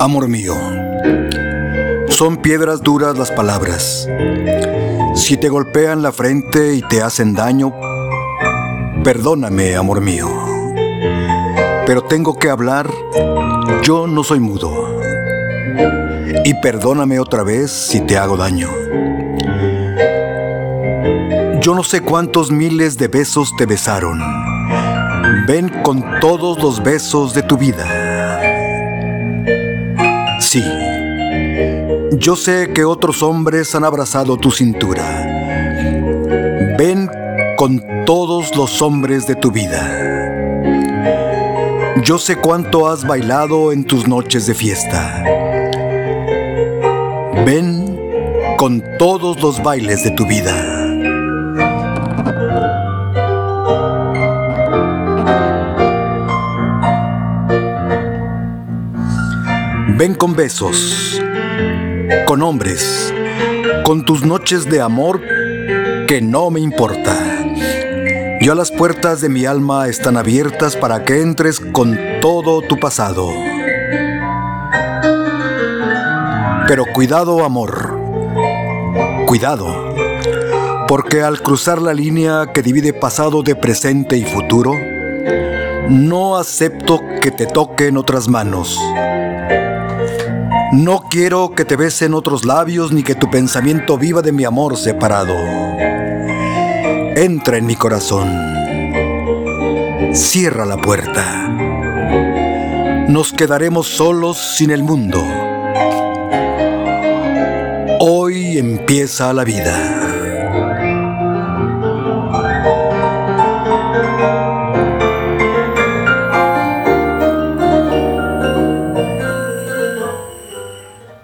Amor mío, son piedras duras las palabras. Si te golpean la frente y te hacen daño, perdóname, amor mío. Pero tengo que hablar, yo no soy mudo. Y perdóname otra vez si te hago daño. Yo no sé cuántos miles de besos te besaron. Ven con todos los besos de tu vida. Sí, yo sé que otros hombres han abrazado tu cintura. Ven con todos los hombres de tu vida. Yo sé cuánto has bailado en tus noches de fiesta. Ven con todos los bailes de tu vida. Ven con besos, con hombres, con tus noches de amor que no me importa. Yo las puertas de mi alma están abiertas para que entres con todo tu pasado. Pero cuidado, amor. Cuidado. Porque al cruzar la línea que divide pasado de presente y futuro, no acepto que te toquen otras manos. No quiero que te besen otros labios ni que tu pensamiento viva de mi amor separado. Entra en mi corazón. Cierra la puerta. Nos quedaremos solos sin el mundo. Hoy empieza la vida.